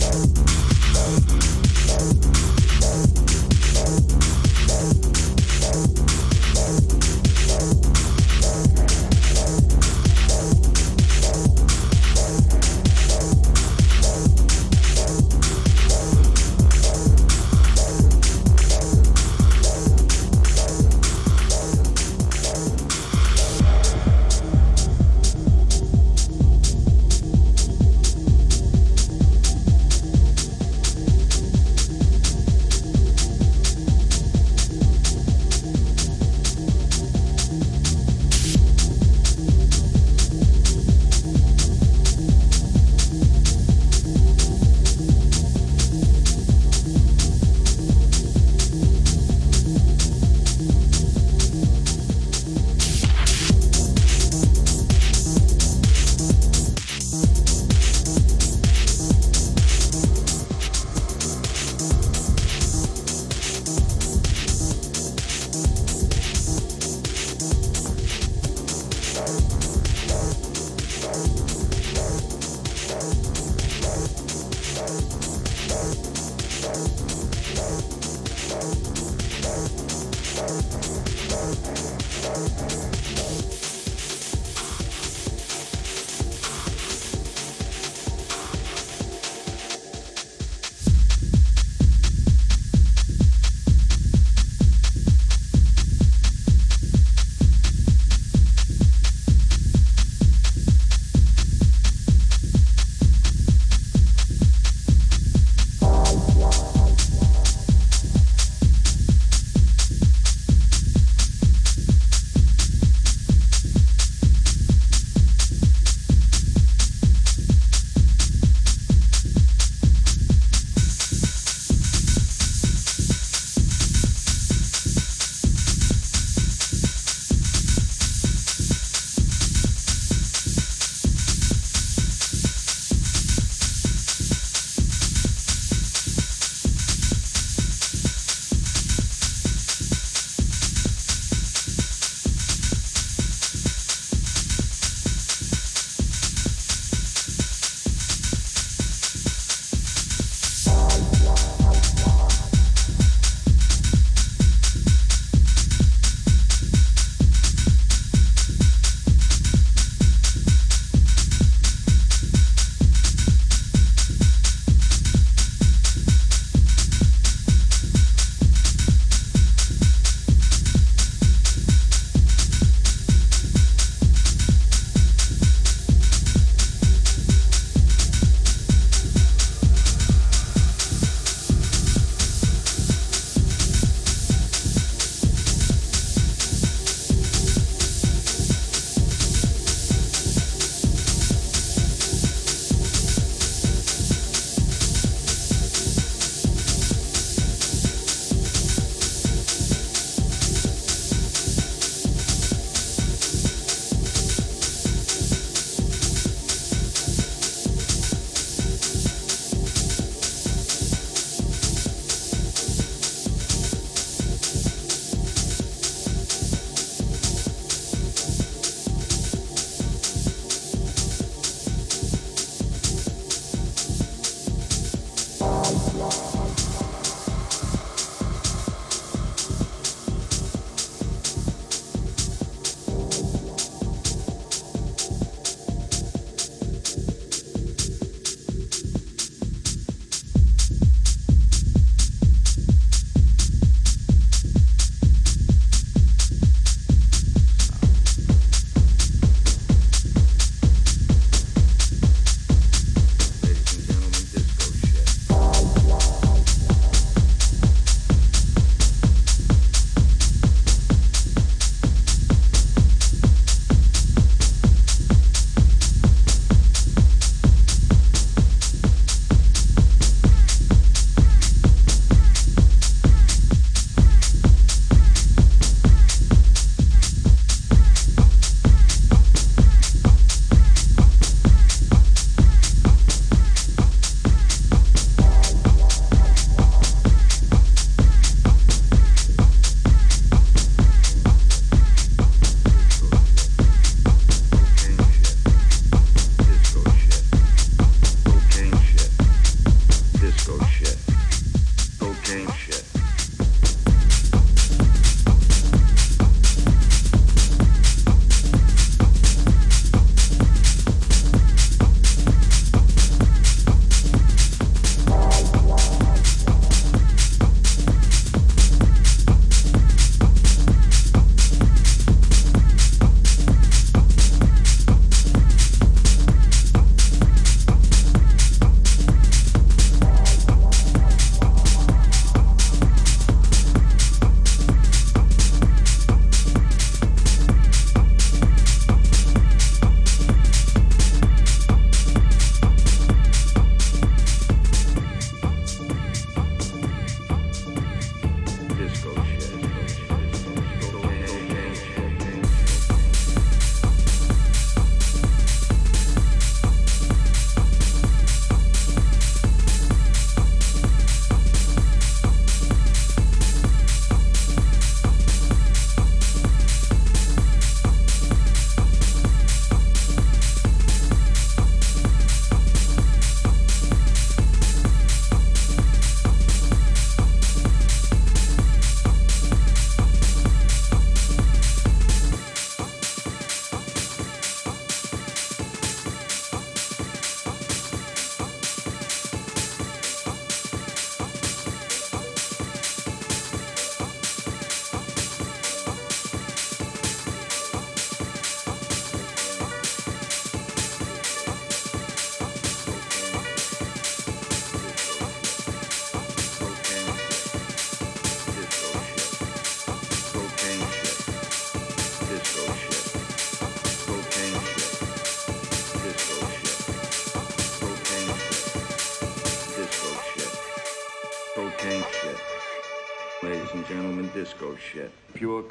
thank you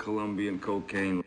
Colombian cocaine.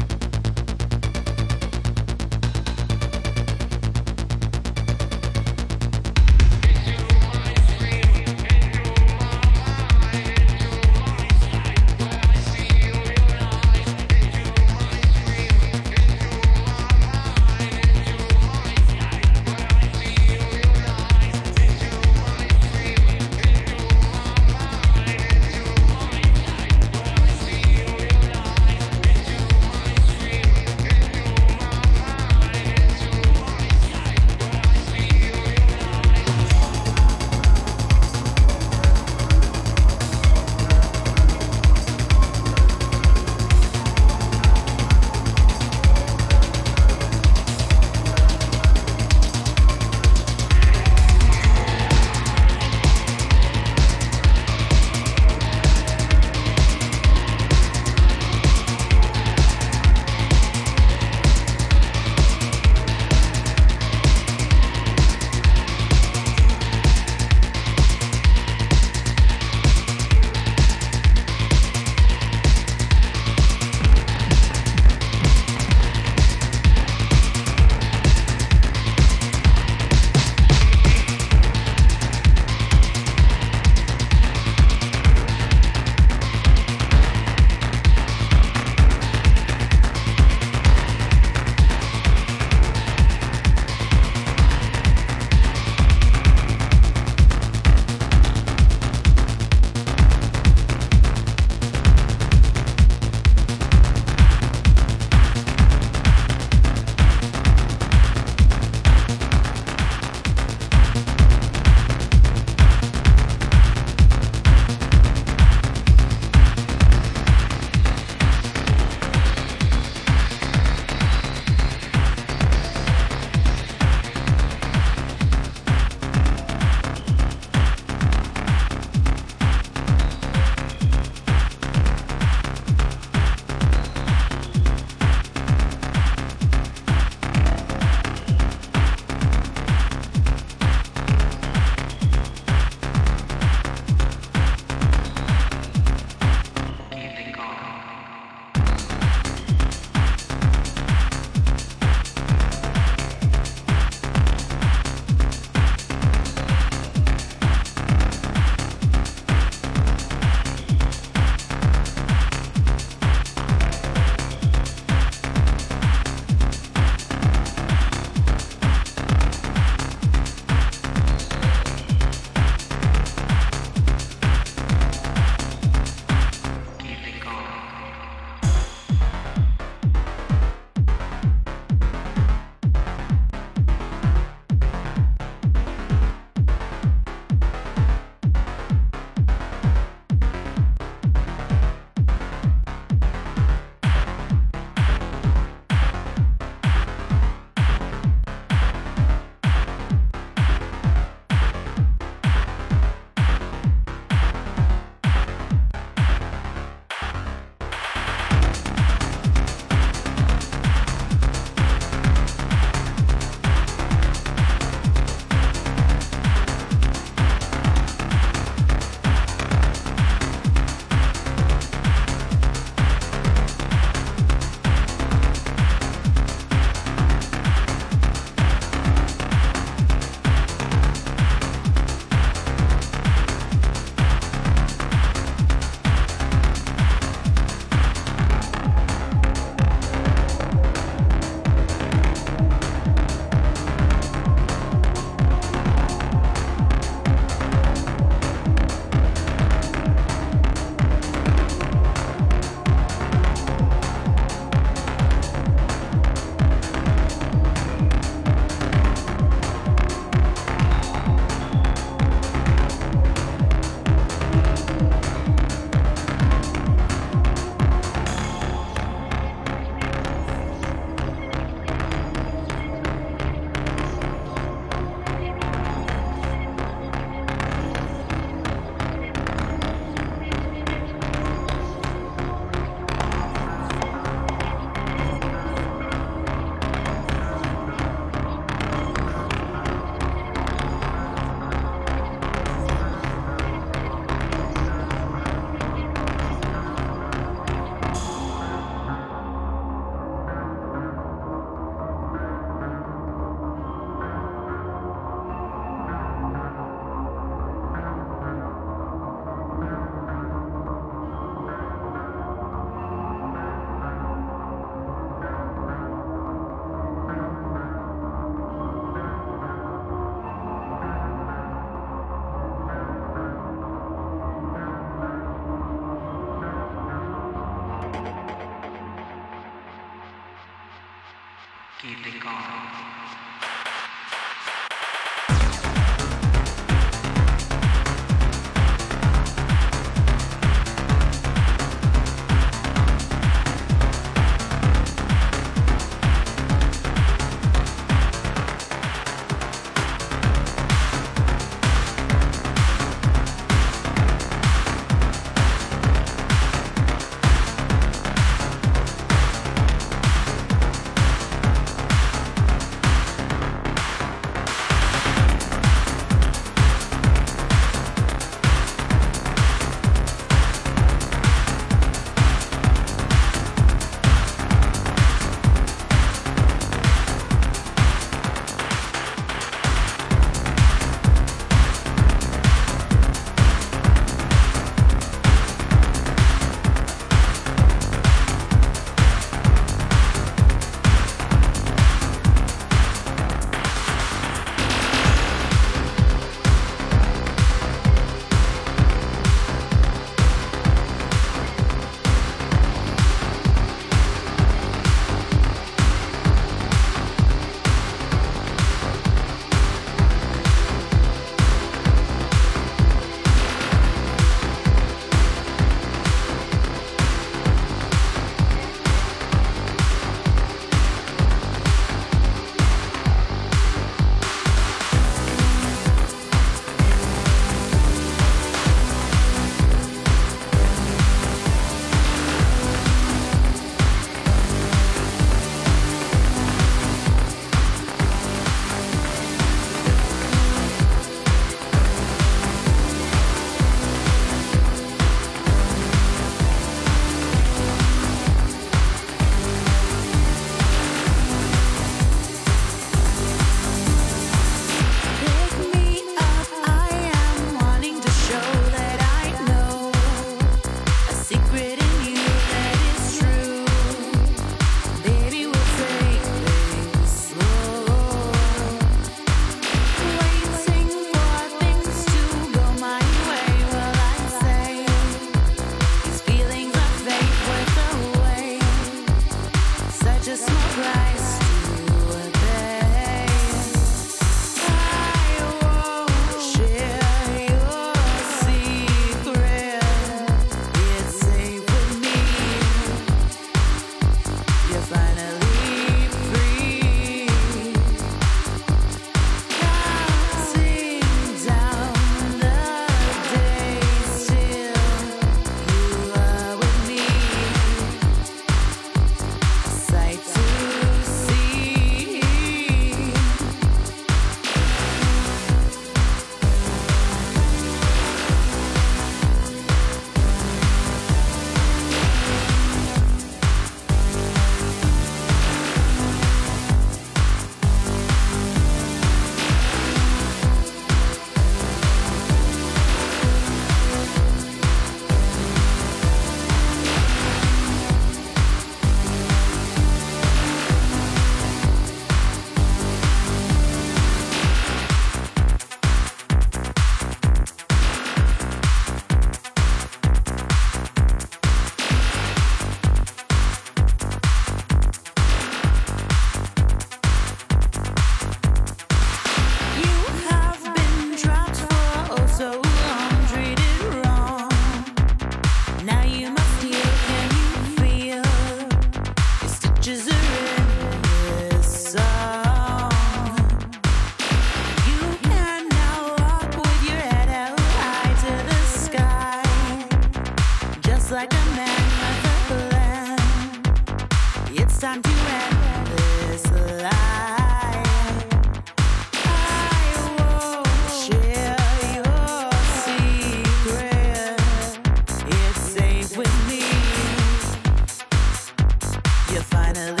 Finally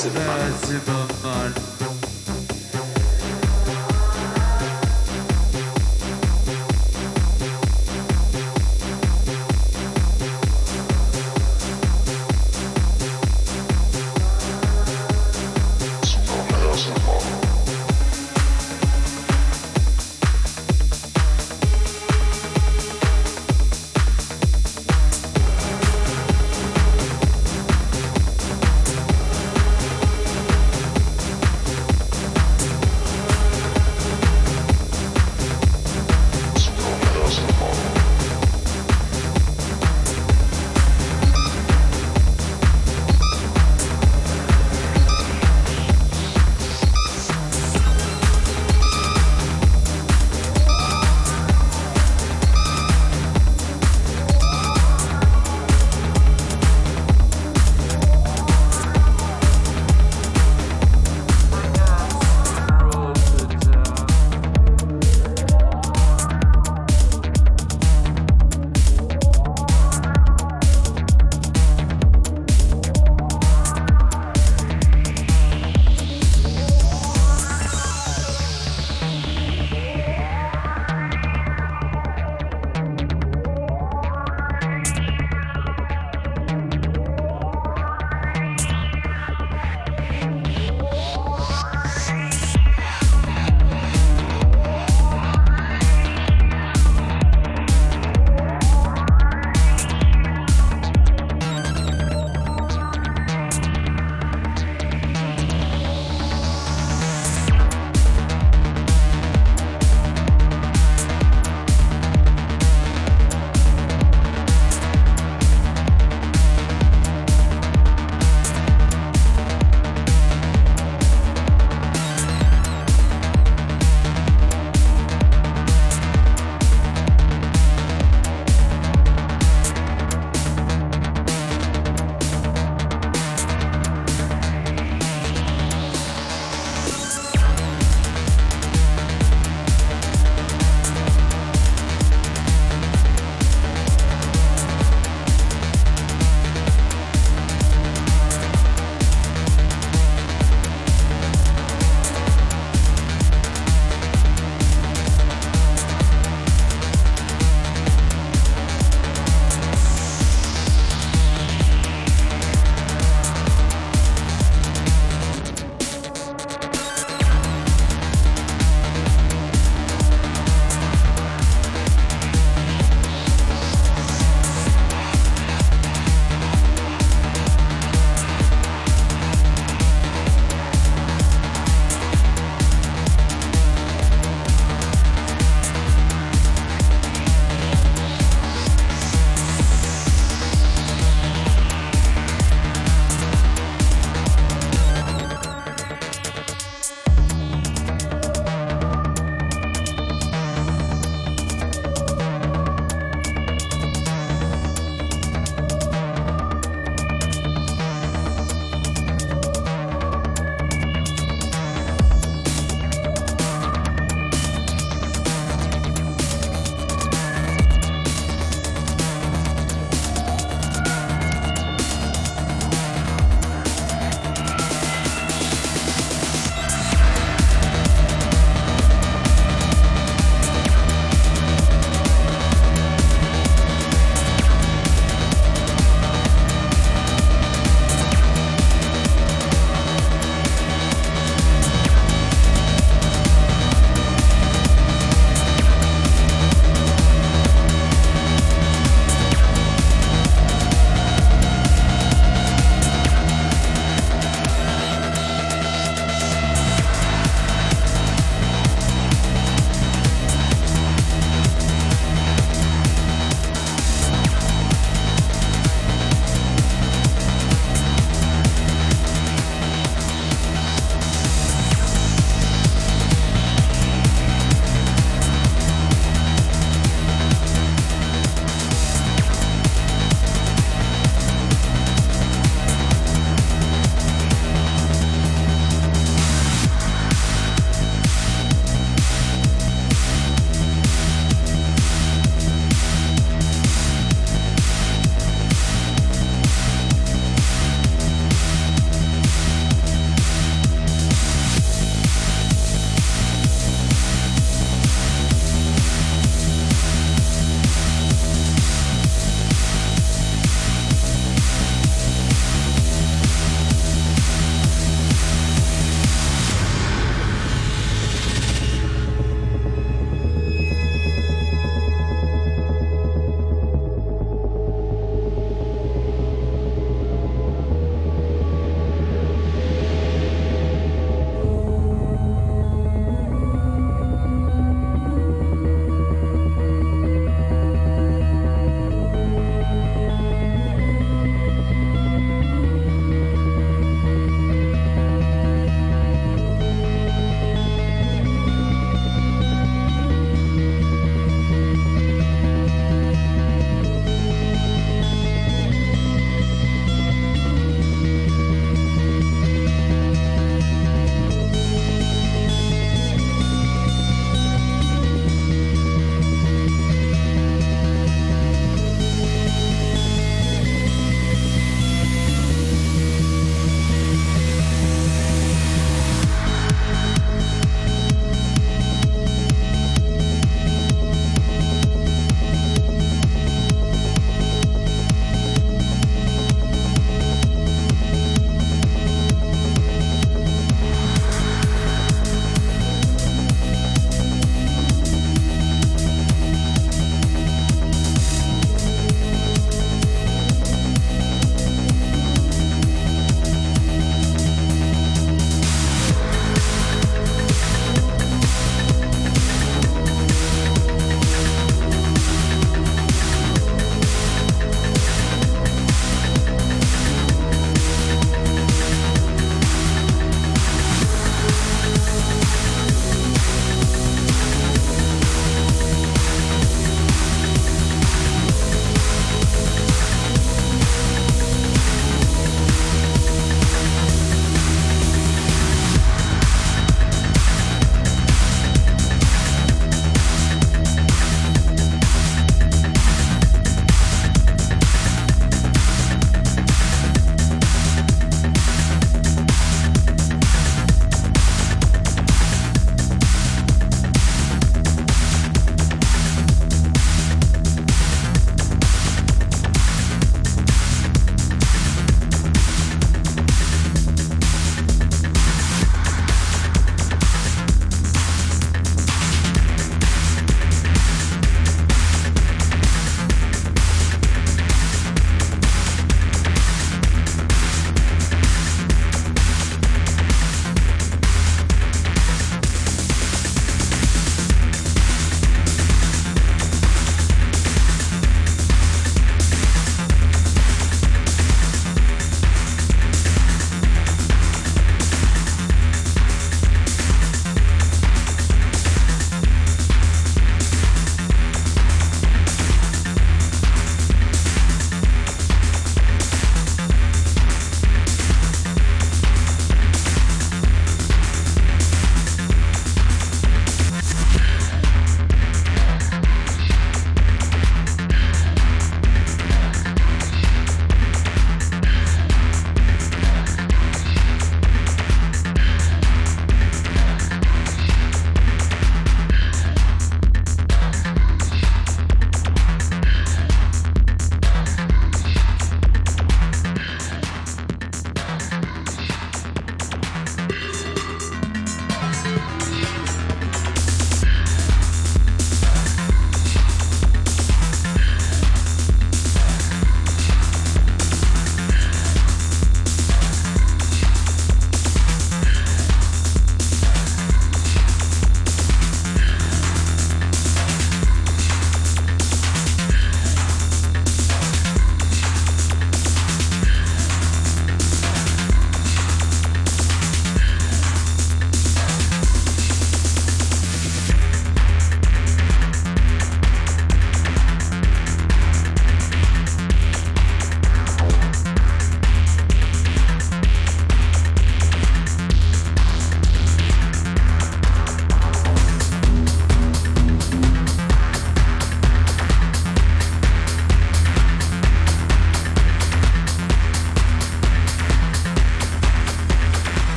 Super fun.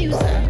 Abuser.